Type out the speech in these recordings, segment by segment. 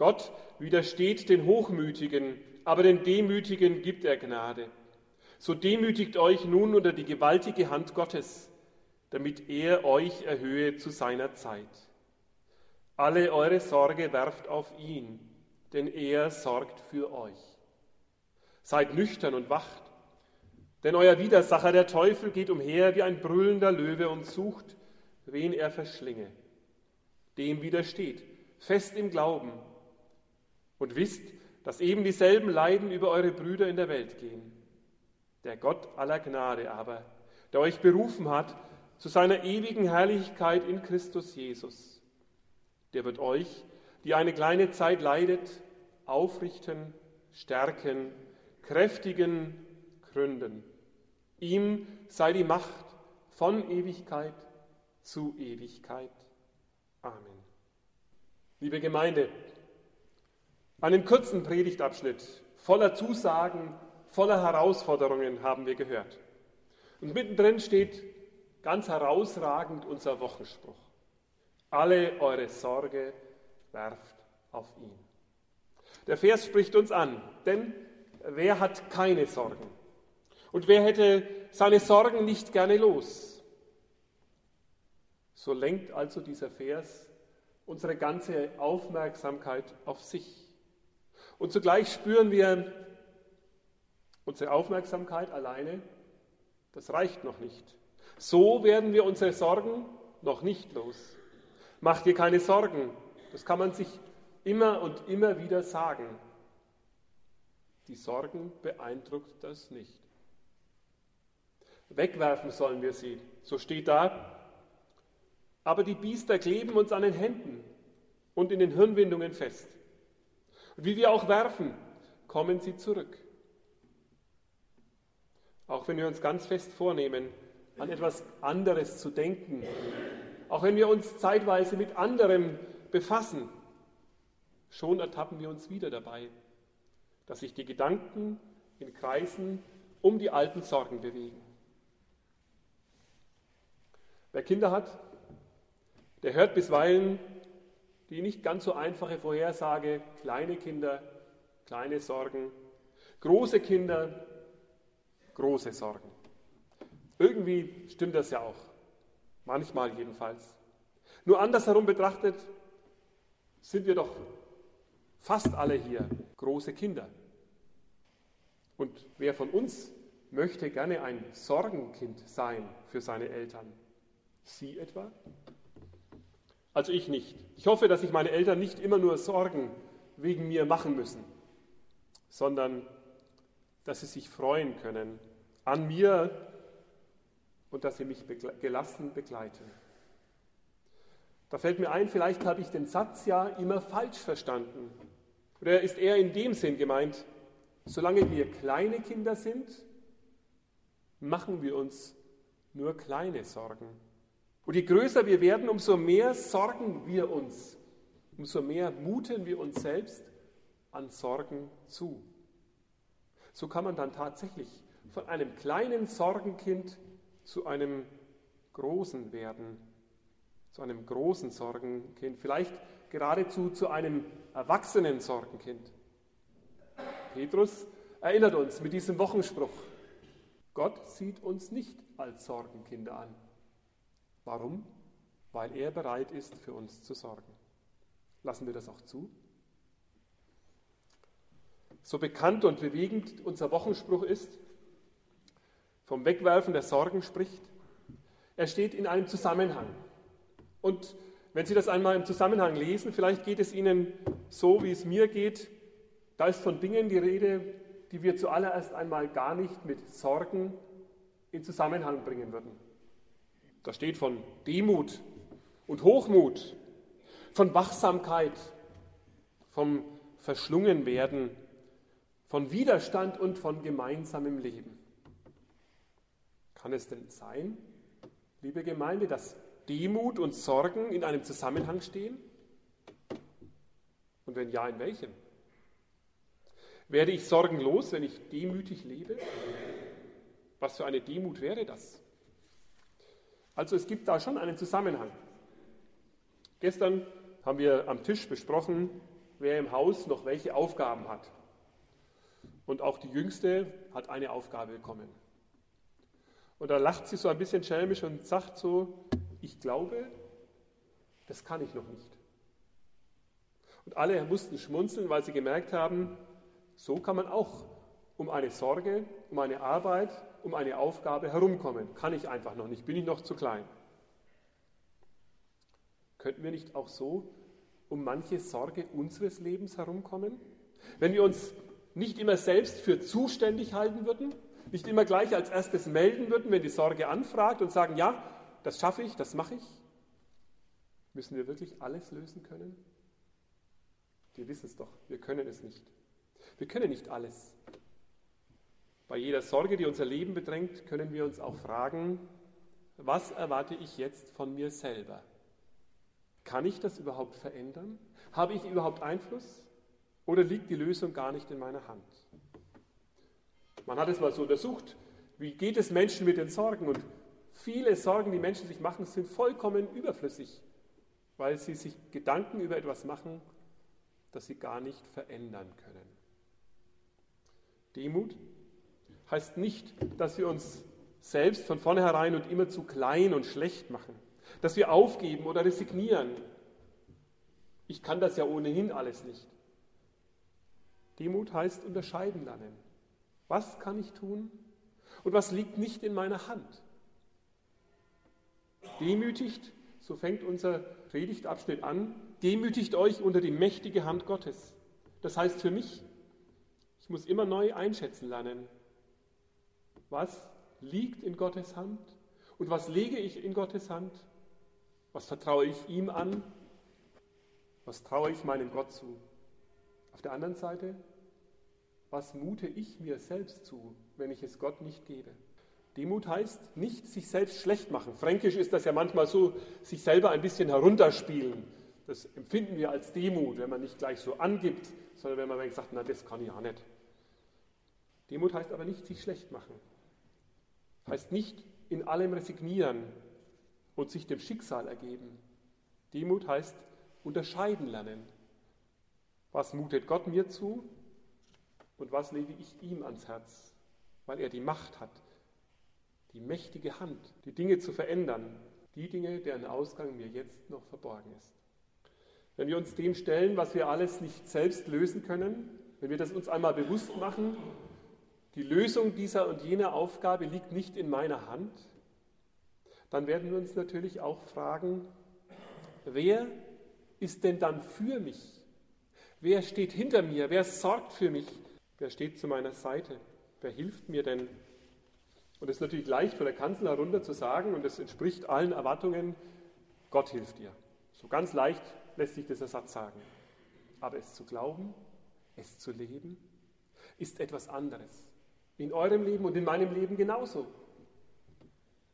Gott widersteht den Hochmütigen, aber den Demütigen gibt er Gnade. So demütigt euch nun unter die gewaltige Hand Gottes, damit er euch erhöhe zu seiner Zeit. Alle eure Sorge werft auf ihn, denn er sorgt für euch. Seid nüchtern und wacht, denn euer Widersacher, der Teufel, geht umher wie ein brüllender Löwe und sucht, wen er verschlinge. Dem widersteht, fest im Glauben, und wisst, dass eben dieselben Leiden über eure Brüder in der Welt gehen. Der Gott aller Gnade aber, der euch berufen hat zu seiner ewigen Herrlichkeit in Christus Jesus, der wird euch, die eine kleine Zeit leidet, aufrichten, stärken, kräftigen, gründen. Ihm sei die Macht von Ewigkeit zu Ewigkeit. Amen. Liebe Gemeinde, einen kurzen Predigtabschnitt voller Zusagen, voller Herausforderungen haben wir gehört. Und mittendrin steht ganz herausragend unser Wochenspruch. Alle eure Sorge werft auf ihn. Der Vers spricht uns an, denn wer hat keine Sorgen? Und wer hätte seine Sorgen nicht gerne los? So lenkt also dieser Vers unsere ganze Aufmerksamkeit auf sich. Und zugleich spüren wir, unsere Aufmerksamkeit alleine, das reicht noch nicht. So werden wir unsere Sorgen noch nicht los. Mach dir keine Sorgen, das kann man sich immer und immer wieder sagen. Die Sorgen beeindruckt das nicht. Wegwerfen sollen wir sie, so steht da. Aber die Biester kleben uns an den Händen und in den Hirnwindungen fest. Wie wir auch werfen, kommen sie zurück. Auch wenn wir uns ganz fest vornehmen, an etwas anderes zu denken, auch wenn wir uns zeitweise mit anderem befassen, schon ertappen wir uns wieder dabei, dass sich die Gedanken in Kreisen um die alten Sorgen bewegen. Wer Kinder hat, der hört bisweilen die nicht ganz so einfache Vorhersage, kleine Kinder, kleine Sorgen, große Kinder, große Sorgen. Irgendwie stimmt das ja auch, manchmal jedenfalls. Nur andersherum betrachtet sind wir doch fast alle hier große Kinder. Und wer von uns möchte gerne ein Sorgenkind sein für seine Eltern? Sie etwa? Also ich nicht. Ich hoffe, dass sich meine Eltern nicht immer nur Sorgen wegen mir machen müssen, sondern dass sie sich freuen können an mir und dass sie mich gelassen begleiten. Da fällt mir ein, vielleicht habe ich den Satz ja immer falsch verstanden. Oder ist eher in dem Sinn gemeint, solange wir kleine Kinder sind, machen wir uns nur kleine Sorgen. Und je größer wir werden, umso mehr sorgen wir uns, umso mehr muten wir uns selbst an Sorgen zu. So kann man dann tatsächlich von einem kleinen Sorgenkind zu einem großen werden, zu einem großen Sorgenkind, vielleicht geradezu zu einem erwachsenen Sorgenkind. Petrus erinnert uns mit diesem Wochenspruch, Gott sieht uns nicht als Sorgenkinder an. Warum? Weil er bereit ist, für uns zu sorgen. Lassen wir das auch zu? So bekannt und bewegend unser Wochenspruch ist, vom Wegwerfen der Sorgen spricht, er steht in einem Zusammenhang. Und wenn Sie das einmal im Zusammenhang lesen, vielleicht geht es Ihnen so, wie es mir geht. Da ist von Dingen die Rede, die wir zuallererst einmal gar nicht mit Sorgen in Zusammenhang bringen würden. Da steht von Demut und Hochmut, von Wachsamkeit, vom Verschlungenwerden, von Widerstand und von gemeinsamem Leben. Kann es denn sein, liebe Gemeinde, dass Demut und Sorgen in einem Zusammenhang stehen? Und wenn ja, in welchem? Werde ich sorgenlos, wenn ich demütig lebe? Was für eine Demut wäre das? Also es gibt da schon einen Zusammenhang. Gestern haben wir am Tisch besprochen, wer im Haus noch welche Aufgaben hat. Und auch die Jüngste hat eine Aufgabe bekommen. Und da lacht sie so ein bisschen schelmisch und sagt so, ich glaube, das kann ich noch nicht. Und alle mussten schmunzeln, weil sie gemerkt haben, so kann man auch um eine Sorge, um eine Arbeit, um eine Aufgabe herumkommen. Kann ich einfach noch nicht, bin ich noch zu klein. Könnten wir nicht auch so um manche Sorge unseres Lebens herumkommen? Wenn wir uns nicht immer selbst für zuständig halten würden, nicht immer gleich als erstes melden würden, wenn die Sorge anfragt und sagen, ja, das schaffe ich, das mache ich, müssen wir wirklich alles lösen können? Wir wissen es doch, wir können es nicht. Wir können nicht alles. Bei jeder Sorge, die unser Leben bedrängt, können wir uns auch fragen, was erwarte ich jetzt von mir selber? Kann ich das überhaupt verändern? Habe ich überhaupt Einfluss? Oder liegt die Lösung gar nicht in meiner Hand? Man hat es mal so untersucht, wie geht es Menschen mit den Sorgen? Und viele Sorgen, die Menschen sich machen, sind vollkommen überflüssig, weil sie sich Gedanken über etwas machen, das sie gar nicht verändern können. Demut heißt nicht, dass wir uns selbst von vornherein und immer zu klein und schlecht machen, dass wir aufgeben oder resignieren. Ich kann das ja ohnehin alles nicht. Demut heißt unterscheiden lernen. Was kann ich tun und was liegt nicht in meiner Hand? Demütigt, so fängt unser Predigtabschnitt an, demütigt euch unter die mächtige Hand Gottes. Das heißt für mich, ich muss immer neu einschätzen lernen, was liegt in Gottes Hand und was lege ich in Gottes Hand? Was vertraue ich ihm an? Was traue ich meinem Gott zu? Auf der anderen Seite, was mute ich mir selbst zu, wenn ich es Gott nicht gebe? Demut heißt nicht sich selbst schlecht machen. Fränkisch ist das ja manchmal so, sich selber ein bisschen herunterspielen. Das empfinden wir als Demut, wenn man nicht gleich so angibt, sondern wenn man sagt, na, das kann ich auch nicht. Demut heißt aber nicht sich schlecht machen. Heißt nicht in allem resignieren und sich dem Schicksal ergeben. Demut heißt unterscheiden lernen. Was mutet Gott mir zu und was lege ich ihm ans Herz, weil er die Macht hat, die mächtige Hand, die Dinge zu verändern, die Dinge, deren Ausgang mir jetzt noch verborgen ist. Wenn wir uns dem stellen, was wir alles nicht selbst lösen können, wenn wir das uns einmal bewusst machen, die Lösung dieser und jener Aufgabe liegt nicht in meiner Hand, dann werden wir uns natürlich auch fragen, wer ist denn dann für mich? Wer steht hinter mir? Wer sorgt für mich? Wer steht zu meiner Seite? Wer hilft mir denn? Und es ist natürlich leicht von der Kanzel herunter zu sagen, und es entspricht allen Erwartungen, Gott hilft dir. So ganz leicht lässt sich dieser Satz sagen. Aber es zu glauben, es zu leben, ist etwas anderes. In eurem Leben und in meinem Leben genauso.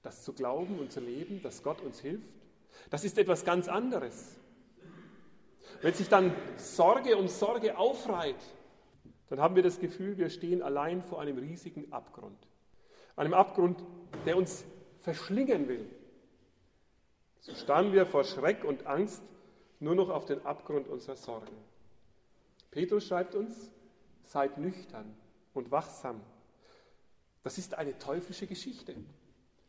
Das zu glauben und zu leben, dass Gott uns hilft, das ist etwas ganz anderes. Wenn sich dann Sorge um Sorge aufreiht, dann haben wir das Gefühl, wir stehen allein vor einem riesigen Abgrund. Einem Abgrund, der uns verschlingen will. So starren wir vor Schreck und Angst nur noch auf den Abgrund unserer Sorgen. Petrus schreibt uns, seid nüchtern und wachsam. Das ist eine teuflische Geschichte.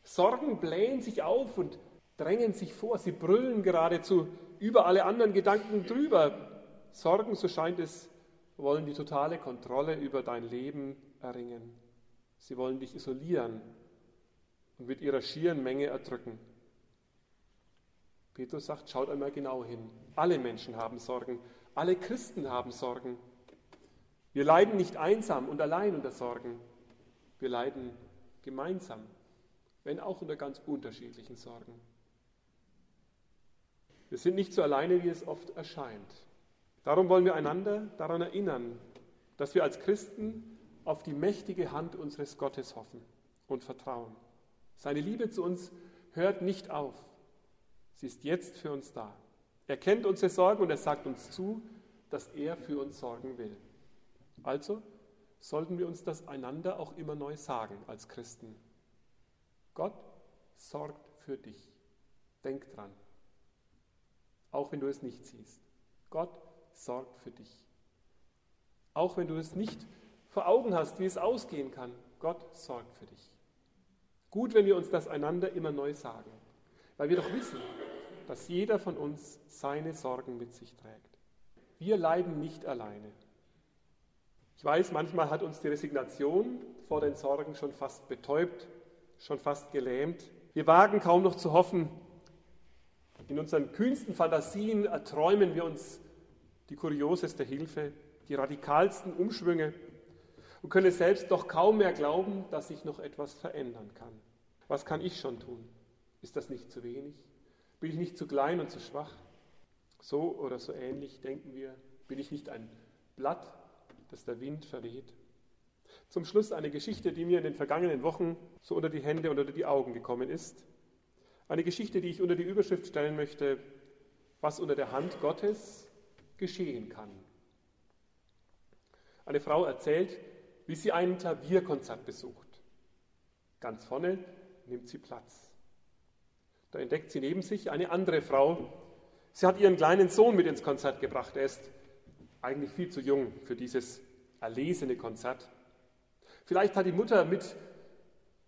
Sorgen blähen sich auf und drängen sich vor. Sie brüllen geradezu über alle anderen Gedanken drüber. Sorgen, so scheint es, wollen die totale Kontrolle über dein Leben erringen. Sie wollen dich isolieren und mit ihrer schieren Menge erdrücken. Petrus sagt, schaut einmal genau hin. Alle Menschen haben Sorgen. Alle Christen haben Sorgen. Wir leiden nicht einsam und allein unter Sorgen. Wir leiden gemeinsam, wenn auch unter ganz unterschiedlichen Sorgen. Wir sind nicht so alleine, wie es oft erscheint. Darum wollen wir einander daran erinnern, dass wir als Christen auf die mächtige Hand unseres Gottes hoffen und vertrauen. Seine Liebe zu uns hört nicht auf. Sie ist jetzt für uns da. Er kennt unsere Sorgen und er sagt uns zu, dass er für uns sorgen will. Also sollten wir uns das einander auch immer neu sagen als Christen. Gott sorgt für dich. Denk dran. Auch wenn du es nicht siehst. Gott sorgt für dich. Auch wenn du es nicht vor Augen hast, wie es ausgehen kann, Gott sorgt für dich. Gut, wenn wir uns das einander immer neu sagen, weil wir doch wissen, dass jeder von uns seine Sorgen mit sich trägt. Wir leiden nicht alleine. Ich weiß, manchmal hat uns die Resignation vor den Sorgen schon fast betäubt, schon fast gelähmt. Wir wagen kaum noch zu hoffen. In unseren kühnsten Fantasien erträumen wir uns die kurioseste Hilfe, die radikalsten Umschwünge und können selbst doch kaum mehr glauben, dass sich noch etwas verändern kann. Was kann ich schon tun? Ist das nicht zu wenig? Bin ich nicht zu klein und zu schwach? So oder so ähnlich denken wir. Bin ich nicht ein Blatt, das der Wind verweht? Zum Schluss eine Geschichte, die mir in den vergangenen Wochen so unter die Hände und unter die Augen gekommen ist. Eine Geschichte, die ich unter die Überschrift stellen möchte, was unter der Hand Gottes geschehen kann. Eine Frau erzählt, wie sie ein Klavierkonzert besucht. Ganz vorne nimmt sie Platz. Da entdeckt sie neben sich eine andere Frau. Sie hat ihren kleinen Sohn mit ins Konzert gebracht. Er ist eigentlich viel zu jung für dieses erlesene Konzert. Vielleicht hat die Mutter mit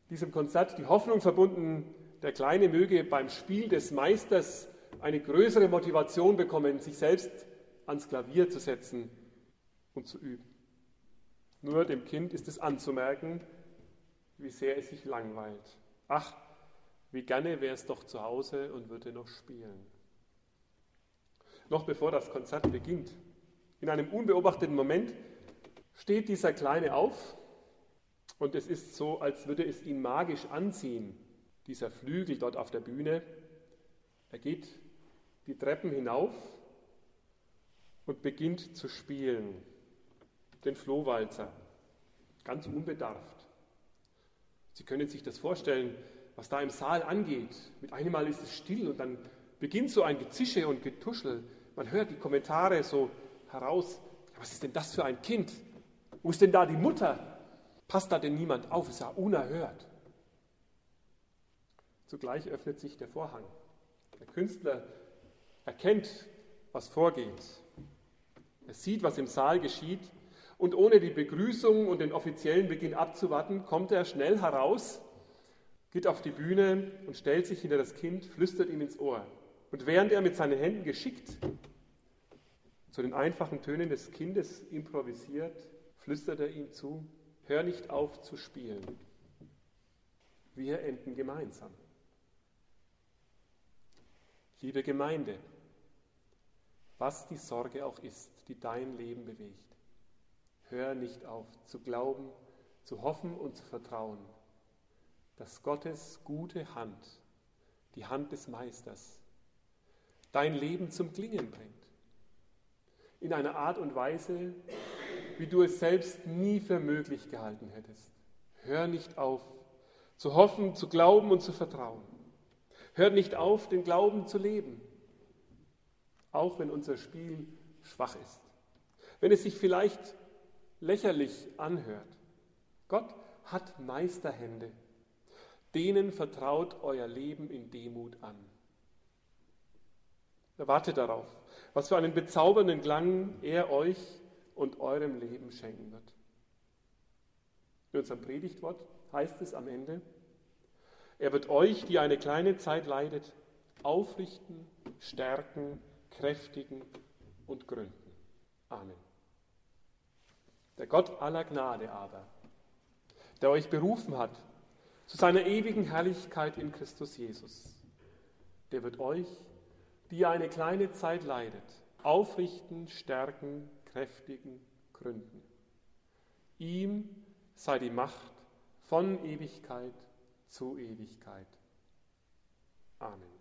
diesem Konzert die Hoffnung verbunden, der Kleine möge beim Spiel des Meisters eine größere Motivation bekommen, sich selbst ans Klavier zu setzen und zu üben. Nur dem Kind ist es anzumerken, wie sehr es sich langweilt. Ach, wie gerne wäre es doch zu Hause und würde noch spielen. Noch bevor das Konzert beginnt, in einem unbeobachteten Moment, steht dieser Kleine auf und es ist so, als würde es ihn magisch anziehen, dieser Flügel dort auf der Bühne. Er geht die Treppen hinauf und beginnt zu spielen, den Flohwalzer, ganz unbedarft. Sie können sich das vorstellen, was da im Saal angeht. Mit einem Mal ist es still und dann beginnt so ein Gezische und Getuschel. Man hört die Kommentare so heraus. Was ist denn das für ein Kind? Wo ist denn da die Mutter? Passt da denn niemand auf? Ist ja unerhört. Zugleich öffnet sich der Vorhang. Der Künstler erkennt, was vorgeht. Er sieht, was im Saal geschieht. Und ohne die Begrüßung und den offiziellen Beginn abzuwarten, kommt er schnell heraus, geht auf die Bühne und stellt sich hinter das Kind, flüstert ihm ins Ohr. Und während er mit seinen Händen geschickt zu den einfachen Tönen des Kindes improvisiert, flüstert er ihm zu, hör nicht auf zu spielen. Wir enden gemeinsam. Liebe Gemeinde, was die Sorge auch ist, die dein Leben bewegt, hör nicht auf zu glauben, zu hoffen und zu vertrauen, dass Gottes gute Hand, die Hand des Meisters, dein Leben zum Klingen bringt. In einer Art und Weise, wie du es selbst nie für möglich gehalten hättest. Hör nicht auf, zu hoffen, zu glauben und zu vertrauen. Hört nicht auf, den Glauben zu leben, auch wenn unser Spiel schwach ist, wenn es sich vielleicht lächerlich anhört. Gott hat Meisterhände, denen vertraut euer Leben in Demut an. Erwartet darauf, was für einen bezaubernden Klang er euch und eurem Leben schenken wird. In unserem Predigtwort heißt es am Ende, er wird euch, die eine kleine Zeit leidet, aufrichten, stärken, kräftigen und gründen. Amen. Der Gott aller Gnade aber, der euch berufen hat zu seiner ewigen Herrlichkeit in Christus Jesus, der wird euch, die eine kleine Zeit leidet, aufrichten, stärken, kräftigen, gründen. Ihm sei die Macht von Ewigkeit zu Ewigkeit. Amen.